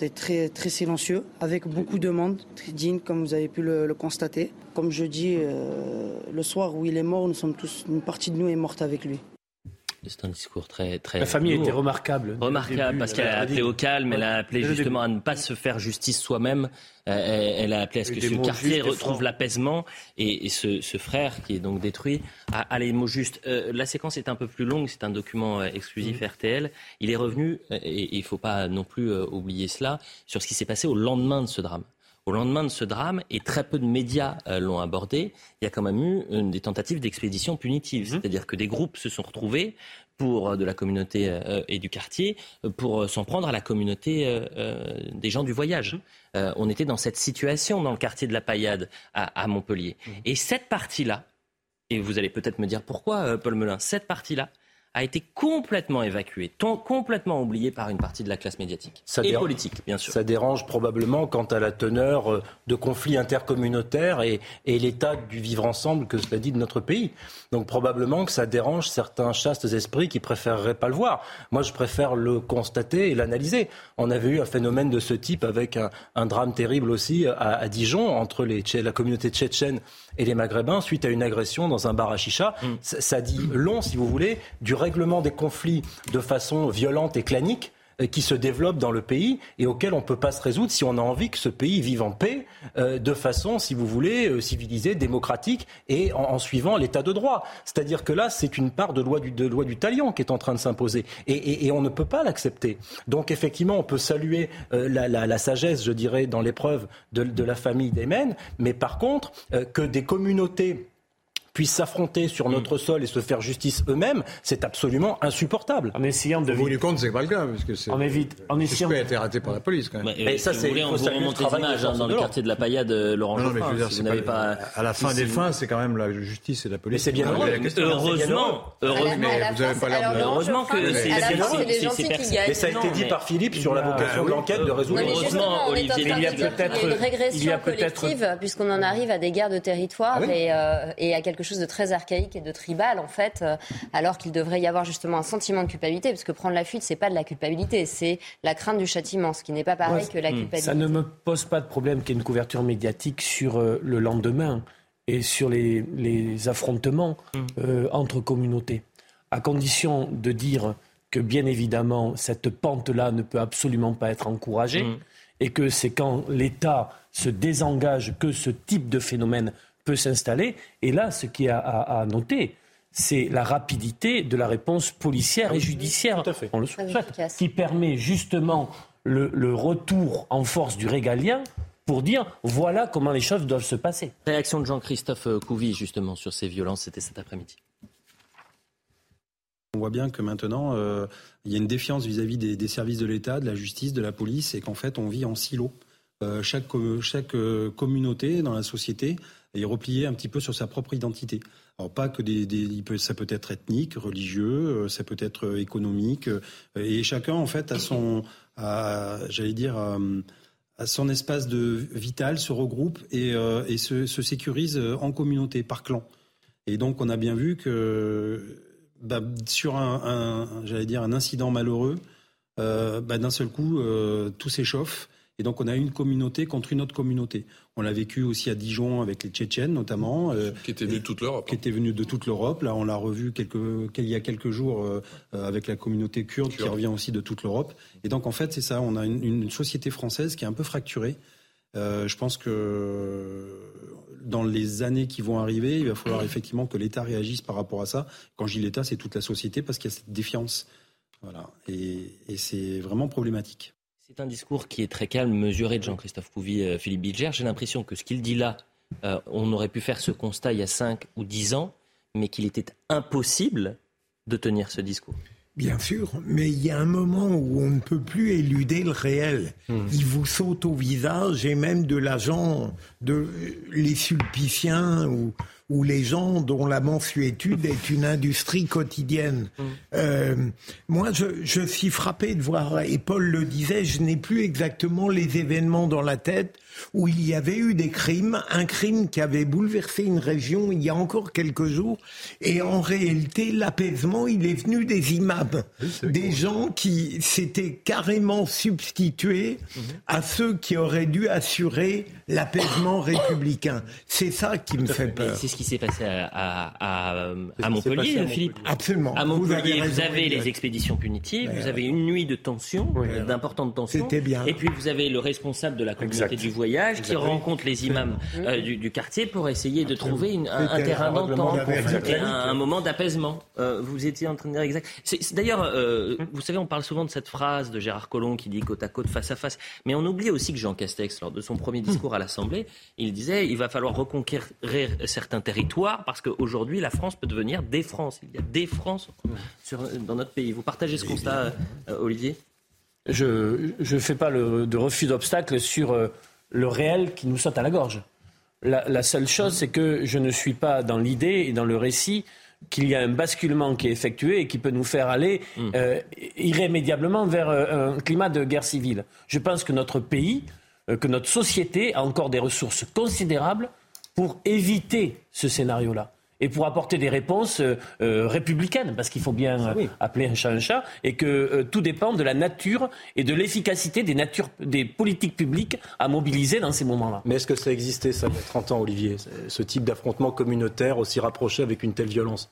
été très, silencieux, avec beaucoup de monde, très digne, comme vous avez pu le, constater. Comme je dis, le soir où il est mort, nous sommes tous, une partie de nous est morte avec lui. C'est un discours très, très. La famille était remarquable. Remarquable parce qu'elle a appelé au calme, elle a appelé justement à ne pas se faire justice soi-même. Euh, elle a appelé à ce que ce quartier retrouve l'apaisement et, ce, frère qui est donc détruit a, les mots justes. Euh, la séquence est un peu plus longue, c'est un document euh, exclusif RTL. Il est revenu, et il ne faut pas non plus oublier cela, sur ce qui s'est passé au lendemain de ce drame au lendemain de ce drame, et très peu de médias l'ont abordé, il y a quand même eu des tentatives d'expédition punitive. Mmh. C'est-à-dire que des groupes se sont retrouvés pour de la communauté et du quartier pour s'en prendre à la communauté des gens du voyage. Mmh. Euh, on était dans cette situation dans le quartier de la Paillade à, Montpellier. Mmh. Et cette partie-là, et vous allez peut-être me dire pourquoi, euh, Paul Melun, cette partie-là, a été complètement évacué, complètement oublié par une partie de la classe médiatique et politique, bien sûr. Ça dérange probablement quant à la teneur euh, de conflits intercommunautaires et, l'état du vivre ensemble que cela dit de notre pays. Donc probablement que ça dérange certains chastes esprits qui préféreraient pas le voir. Moi, je préfère le constater et l'analyser. On avait eu un phénomène de ce type avec un, drame terrible aussi à, Dijon entre les, la communauté tchétchène et les Maghrébins suite à une agression dans un bar à chicha. Mm. Ça, dit long, si vous voulez, du règlement des conflits de façon violente et clanique euh, qui se développe dans le pays et auquel on ne peut pas se résoudre si on a envie que ce pays vive en paix euh, de façon, si vous voulez, euh, civilisée, démocratique et en, suivant l'état de droit. C'est-à-dire que là, c'est une part de loi du, de loi du talion qui est en train de s'imposer et, on ne peut pas l'accepter. Donc effectivement, on peut saluer la, sagesse, je dirais, dans l'épreuve de, de, la famille d'Emen, mais par contre, que des communautés puissent s'affronter sur mm. notre sol et se faire justice eux-mêmes, c'est absolument insupportable. En essayant de. Vous vous compte, c'est pas le cas, parce que c'est. On évite. En essayant. a été raté par la police, quand même. Mais, ça, c'est. on vous remonte les images hein, dans le quartier de la Paillade, euh, Laurent non, mais je veux dire, pas... À la fin des fins, c'est quand même la justice et la police. Mais c'est bien Heureusement. Heureusement. Vous n'avez pas l'air de. Heureusement que c'est les gentils qui gagnent. Mais ça a été dit par Philippe sur la vocation de l'enquête de résoudre. Heureusement, Olivier, il y a peut-être. une régression collective, puisqu'on en arrive à des guerres de territoire ah et à quelque chose de très archaïque et de tribal, en fait, euh, alors qu'il devrait y avoir justement un sentiment de culpabilité, parce que prendre la fuite, c'est pas de la culpabilité, c'est la crainte du châtiment, ce qui n'est pas pareil que la culpabilité. Ça ne me pose pas de problème qu'il y ait une couverture médiatique sur euh, le lendemain et sur les, affrontements mm. euh, entre communautés, à condition de dire que bien évidemment cette pente-là ne peut absolument pas être encouragée mm. et que c'est quand l'État se désengage que ce type de phénomène peut s'installer. Et là, ce qui a à, noter, c'est la rapidité de la réponse policière et judiciaire, on le souhaite, qui permet justement le, retour en force du régalien pour dire voilà comment les choses doivent se passer. Réaction de Jean-Christophe Couvi justement sur ces violences, c'était cet après-midi. On voit bien que maintenant, euh, il y a une défiance vis-à-vis des, services de l'État, de la justice, de la police, et qu'en fait, on vit en silo. Euh, chaque, chaque euh, communauté dans la société et replier un petit peu sur sa propre identité. Alors pas que des, ça peut être ethnique, religieux, euh, ça peut être euh, économique, euh, et chacun en fait a son, j'allais dire, à son espace de vital, se regroupe et, et se, sécurise en communauté, par clan. Et donc on a bien vu que bah, sur un, j'allais dire, un incident malheureux, bah, d'un seul coup, tout s'échauffe. Et donc on a une communauté contre une autre communauté. On l'a vécu aussi à Dijon avec les Tchétchènes notamment. Euh, qui étaient venus de toute l'Europe. Qui étaient venus de toute l'Europe. Là, on l'a revu quelques, il y a quelques jours euh, euh, avec la communauté kurde, qui revient aussi de toute l'Europe. Et donc, en fait, c'est ça. On a une, société française qui est un peu fracturée. je pense que dans les années qui vont arriver, il va falloir effectivement que l'État réagisse par rapport à ça. Quand je dis l'État, c'est toute la société parce qu'il y a cette défiance. Voilà. Et, c'est vraiment problématique. C'est un discours qui est très calme, mesuré de Jean-Christophe Couvi, euh, Philippe Bilger. J'ai l'impression que ce qu'il dit là, euh, on aurait pu faire ce constat il y a 5 ou 10 ans, mais qu'il était impossible de tenir ce discours. Bien sûr, mais il y a un moment où on ne peut plus éluder le réel. Hmm. Il vous saute au visage et même de l'agent, de les sulpiciens ou, ou les gens dont la mensuétude est une industrie quotidienne. Mm. Euh, moi, je, je, suis frappé de voir, et Paul le disait, je n'ai plus exactement les événements dans la tête où il y avait eu des crimes, un crime qui avait bouleversé une région il y a encore quelques jours, et en réalité, l'apaisement, il est venu des imams, des gens qui s'étaient carrément substitués mm-hmm. à ceux qui auraient dû assurer l'apaisement républicain. C'est ça qui me fait peur qui s'est passé à, Montpellier, Philippe. Absolument. À Montpellier, vous avez, les expéditions punitives, vous avez une nuit de tension, euh, d'importante tension. C'était bien. Et puis vous avez le responsable de la communauté du voyage qui rencontre les imams euh, du, quartier pour essayer de trouver un, terrain d'entente et un, moment d'apaisement. Euh, vous étiez en train de dire exact. D'ailleurs, vous savez, on parle souvent de cette phrase de Gérard Collomb qui dit côte à côte, face à face. Mais on oublie aussi que Jean Castex, lors de son premier discours à l'Assemblée, il disait il va falloir reconquérir certains territoire, parce qu'aujourd'hui, la France peut devenir des France. Il y a des France dans notre pays. Vous partagez ce constat, euh, Olivier? Je ne fais pas le, de refus d'obstacle sur euh, le réel qui nous saute à la gorge. La, seule chose, c'est que je ne suis pas dans l'idée et dans le récit qu'il y a un basculement qui est effectué et qui peut nous faire aller hmm. euh, irrémédiablement vers un climat de guerre civile. Je pense que notre pays, que notre société a encore des ressources considérables pour éviter ce scénario-là et pour apporter des réponses euh, euh, républicaines, parce qu'il faut bien euh, appeler un chat un chat, et que tout dépend de la nature et de l'efficacité des, des politiques publiques à mobiliser dans ces moments-là. Mais est-ce que ça existait, ça, il y a 30 ans, Olivier, ce type d'affrontement communautaire aussi rapproché avec une telle violence?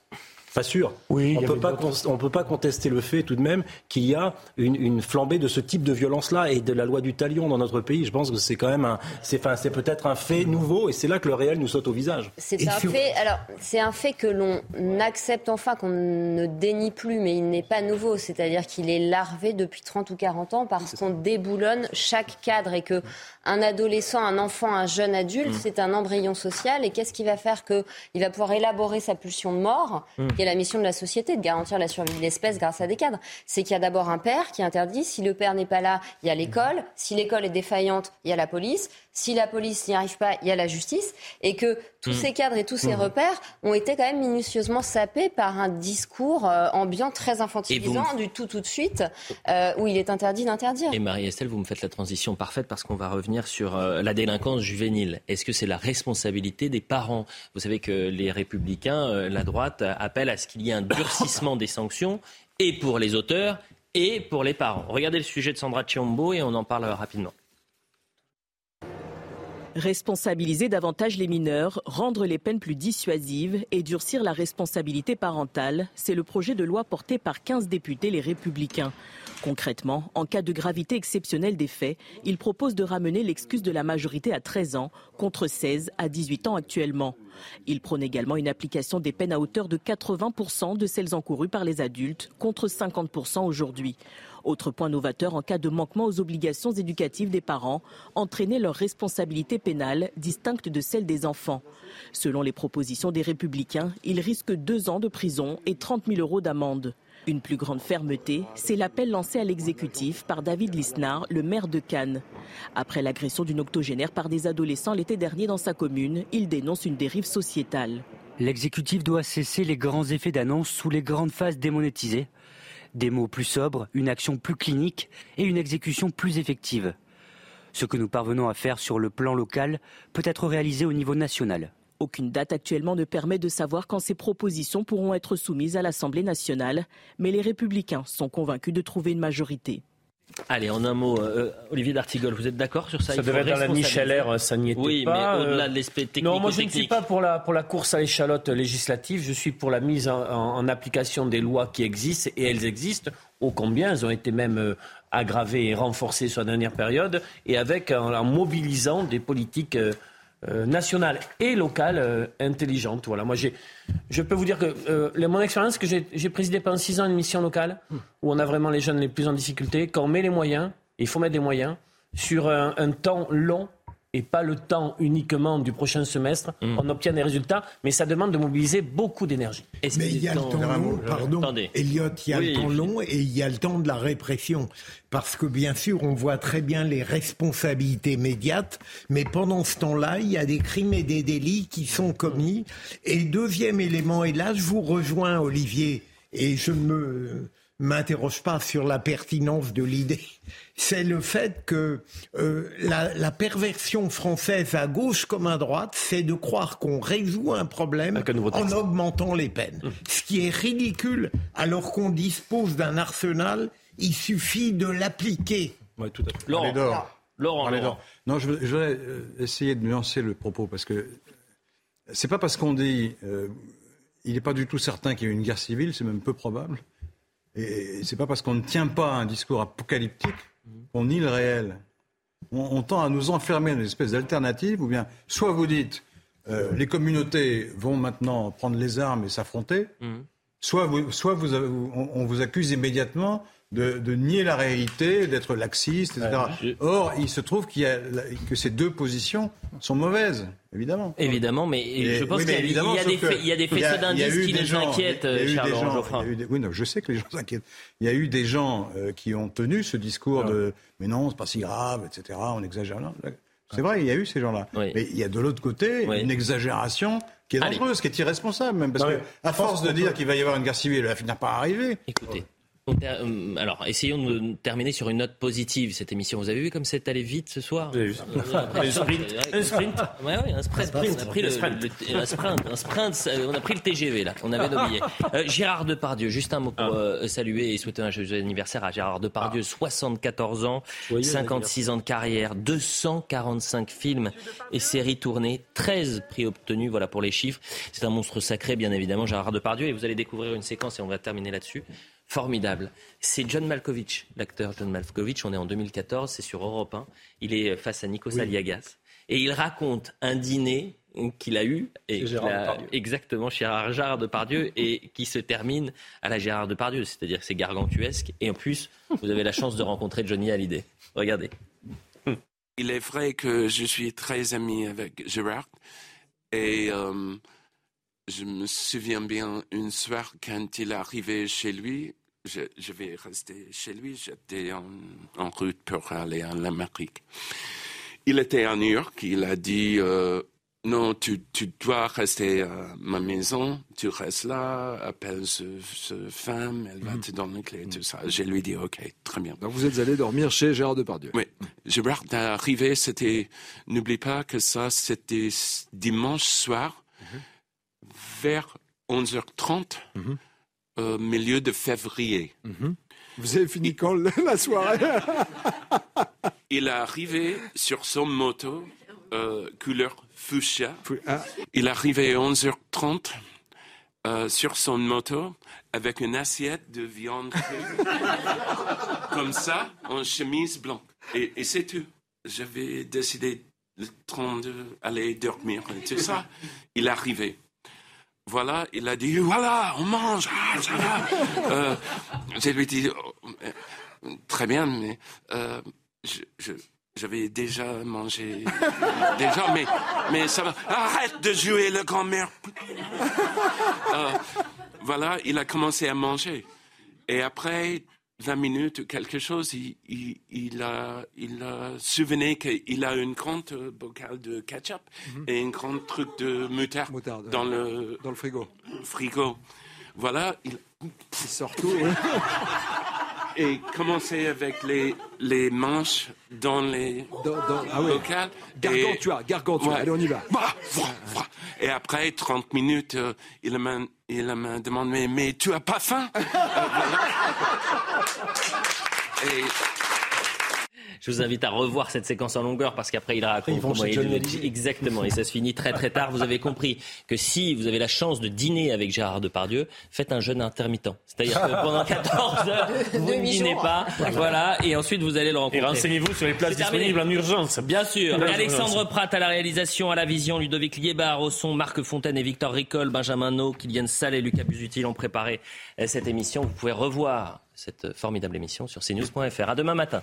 Pas sûr. Oui, on ne peut pas contester le fait tout de même qu'il y a une, flambée de ce type de violence-là et de la loi du talion dans notre pays. Je pense que c'est quand même un, c'est, c'est peut-être un fait nouveau et c'est là que le réel nous saute au visage. C'est un fait. Alors c'est un fait que l'on accepte enfin, qu'on ne dénie plus, mais il n'est pas nouveau. C'est-à-dire qu'il est larvé depuis 30 ou 40 ans parce qu'on déboulonne chaque cadre et que un adolescent, un enfant, un jeune adulte, mm. c'est un embryon social. Et qu'est-ce qui va faire qu'il va pouvoir élaborer sa pulsion de mort, mm. La mission de la société, de garantir la survie de l'espèce grâce à des cadres C'est qu'il y a d'abord un père qui interdit. Si le père n'est pas là, il y a l'école. Si l'école est défaillante, il y a la police. Si la police n'y arrive pas, il y a la justice. Et que tous mm. ces cadres et tous ces repères ont été quand même minutieusement sapés par un discours euh, ambiant très infantilisant du tout tout de suite, euh, où il est interdit d'interdire. Et Marie-Estelle, vous me faites la transition parfaite parce qu'on va revenir sur euh, la délinquance juvénile. Est-ce que c'est la responsabilité des parents? Vous savez que les républicains, la droite, appellent à ce qu'il y ait un durcissement des sanctions et pour les auteurs et pour les parents. Regardez le sujet de Sandra Chiombo et on en parle rapidement. Responsabiliser davantage les mineurs, rendre les peines plus dissuasives et durcir la responsabilité parentale, c'est le projet de loi porté par 15 députés les républicains. Concrètement, en cas de gravité exceptionnelle des faits, il propose de ramener l'excuse de la majorité à 13 ans contre 16 à 18 ans actuellement. Il prône également une application des peines à hauteur de 80% de celles encourues par les adultes contre 50% aujourd'hui. Autre point novateur en cas de manquement aux obligations éducatives des parents, entraîner leur responsabilité pénale distincte de celle des enfants. Selon les propositions des républicains, ils risquent deux ans de prison et 30 000 euros d'amende. Une plus grande fermeté, c'est l'appel lancé à l'exécutif par David Lisnard, le maire de Cannes. Après l'agression d'une octogénaire par des adolescents l'été dernier dans sa commune, il dénonce une dérive sociétale. L'exécutif doit cesser les grands effets d'annonce sous les grandes phases démonétisées des mots plus sobres, une action plus clinique et une exécution plus effective. Ce que nous parvenons à faire sur le plan local peut être réalisé au niveau national. Aucune date actuellement ne permet de savoir quand ces propositions pourront être soumises à l'Assemblée nationale, mais les républicains sont convaincus de trouver une majorité. Allez, en un mot, euh, Olivier D'Artigol, vous êtes d'accord sur ça? Ça devait être dans la Michel ça n'y était oui, pas. mais au-delà de l'aspect technique. Non, moi je ne suis pas pour la, pour la course à l'échalote législative, je suis pour la mise en, application des lois qui existent, et elles existent, ô combien elles ont été même euh, aggravée et renforcée sur la dernière période, et avec en, mobilisant des politiques euh, euh, nationales et locales intelligentes. Voilà, moi je peux vous dire que mon expérience, que j'ai présidé pendant six ans une mission locale où on a vraiment les jeunes les plus en difficulté. Quand on met les moyens, il faut mettre des moyens sur un temps long et pas le temps uniquement du prochain semestre, mm. on obtient des résultats, mais ça demande de mobiliser beaucoup d'énergie. Mais il y a le temps long, pardon, Elliot, il y a le temps long et il y a le temps de la répression. Parce que bien sûr, on voit très bien les responsabilités immédiates, mais pendant ce temps-là, il y a des crimes et des délits qui sont commis. Et deuxième élément, et là je vous rejoins Olivier, et je me m'interroge pas sur la pertinence de l'idée, c'est le fait que euh, la, perversion française à gauche comme à droite, c'est de croire qu'on résout un problème en augmentant les peines. Mmh. Ce qui est ridicule alors qu'on dispose d'un arsenal, il suffit de l'appliquer. Oui, tout à fait. Laurent, Laurent, Non, je, vais euh, essayer de nuancer le propos parce que c'est pas parce qu'on dit euh, il n'est pas du tout certain qu'il y ait une guerre civile, c'est même peu probable. Et c'est pas parce qu'on ne tient pas un discours apocalyptique qu'on nie le réel. On, tend à nous enfermer dans une espèce d'alternative, ou bien soit vous dites euh, les communautés vont maintenant prendre les armes et s'affronter, mmh. soit, vous, soit vous, on, vous accuse immédiatement de, nier la réalité, d'être laxiste, etc. Or, il se trouve qu'il y a, que ces deux positions sont mauvaises, évidemment. Évidemment, mais je pense qu'il y, y, a des faisceaux d'indices qui nous inquiètent, Charles Geoffrin. Oui, non, je sais que les gens s'inquiètent. Il y a eu des gens euh, qui ont tenu ce discours de « mais non, c'est pas si grave, etc., on exagère ». C'est vrai, il y a eu ces gens-là. Mais il y a de l'autre côté une exagération qui est dangereuse, qui est irresponsable même. Parce qu'à à force de dire qu'il va y avoir une guerre civile, elle finira pas arriver. Écoutez. Euh, alors, essayons de terminer sur une note positive cette émission. Vous avez vu comme c'est allé vite ce soir? Vu. un sprint. Un sprint. Ouais, ouais, un sprint. On a pris le, un sprint. Un sprint. On a pris le TGV là. On avait billets. Euh, Gérard Depardieu, juste un mot pour ah. euh, saluer et souhaiter un joyeux anniversaire à Gérard Depardieu. 74 ah. ans, 56 ans de carrière, 245 films et séries tournées, 13 prix obtenus. Voilà pour les chiffres. C'est un monstre sacré, bien évidemment, Gérard Depardieu. Et vous allez découvrir une séquence et on va terminer là-dessus formidable. C'est John Malkovich, l'acteur John Malkovich. On est en 2014, c'est sur Europe 1. Il est face à Nikos Aliagas. Et il raconte un dîner qu'il a eu et a, exactement chez Gérard Depardieu et qui se termine à la Gérard Depardieu, c'est-à-dire que c'est gargantuesque et en plus vous avez la chance de rencontrer Johnny Hallyday. Regardez. Il est vrai que je suis très ami avec Gérard et euh, je me souviens bien une soir quand il est arrivé chez lui, je, vais rester chez lui, j'étais en, route pour aller en Amérique. Il était à New York, il a dit euh, non, tu, dois rester à ma maison, tu restes là, appelle ce, femme, elle va mhm. te donner les clés, tout ça. Je lui dit ok, très bien. Donc vous êtes allé dormir chez Gérard Depardieu. Oui, Gérard est arrivé, c'était, n'oublie pas que ça, c'était dimanche soir, mhm. vers 11h30 euh, milieu de février. Mhm. Vous avez fini quand la soirée Il est arrivé sur son moto, euh, couleur fuchsia. Ah. Il est arrivé à 11h30 euh, sur son moto avec une assiette de viande comme ça, en chemise blanche. Et, et c'est tout. J'avais décidé le temps d'aller dormir tout ça. Il est arrivé voilà, il a dit, voilà, on mange, ah, ça va. euh, je lui ai dit, oh, très bien, mais euh, j'avais déjà mangé, déjà, mais, mais ça va, arrête de jouer le grand-mère. Euh, voilà, il a commencé à manger. Et après, 20 minutes ou quelque chose, il, il, a, il a souvenu qu'il a une grande bocal de ketchup mhm. et un grand truc de moutarde, dans, le, dans le frigo. frigo. Voilà, il, il sort tout. et commencer avec les, les manches dans les dans, dans, ah bocals. Gargantua, gargantua, allez on y va. Et après 30 minutes, euh, il m'a demandé mais, tu as pas faim? Euh, Je vous invite à revoir cette séquence en longueur parce qu'après il raconte comment il- Exactement, et ça se finit très très tard. Vous avez compris que si vous avez la chance de dîner avec Gérard Depardieu, faites un jeûne intermittent. C'est-à-dire que pendant 14 heures, vous ne dînez pas. Voilà, et ensuite vous allez le rencontrer. Et renseignez-vous sur les places disponibles en urgence. Bien sûr. Alexandre Pratt à la réalisation, à la vision, Ludovic Liébar au son, Marc Fontaine et Victor Ricol, Benjamin No, Kylian Sall et Lucas Busutil ont préparé euh, cette émission. Vous pouvez revoir cette formidable émission sur cnews.fr. À demain matin.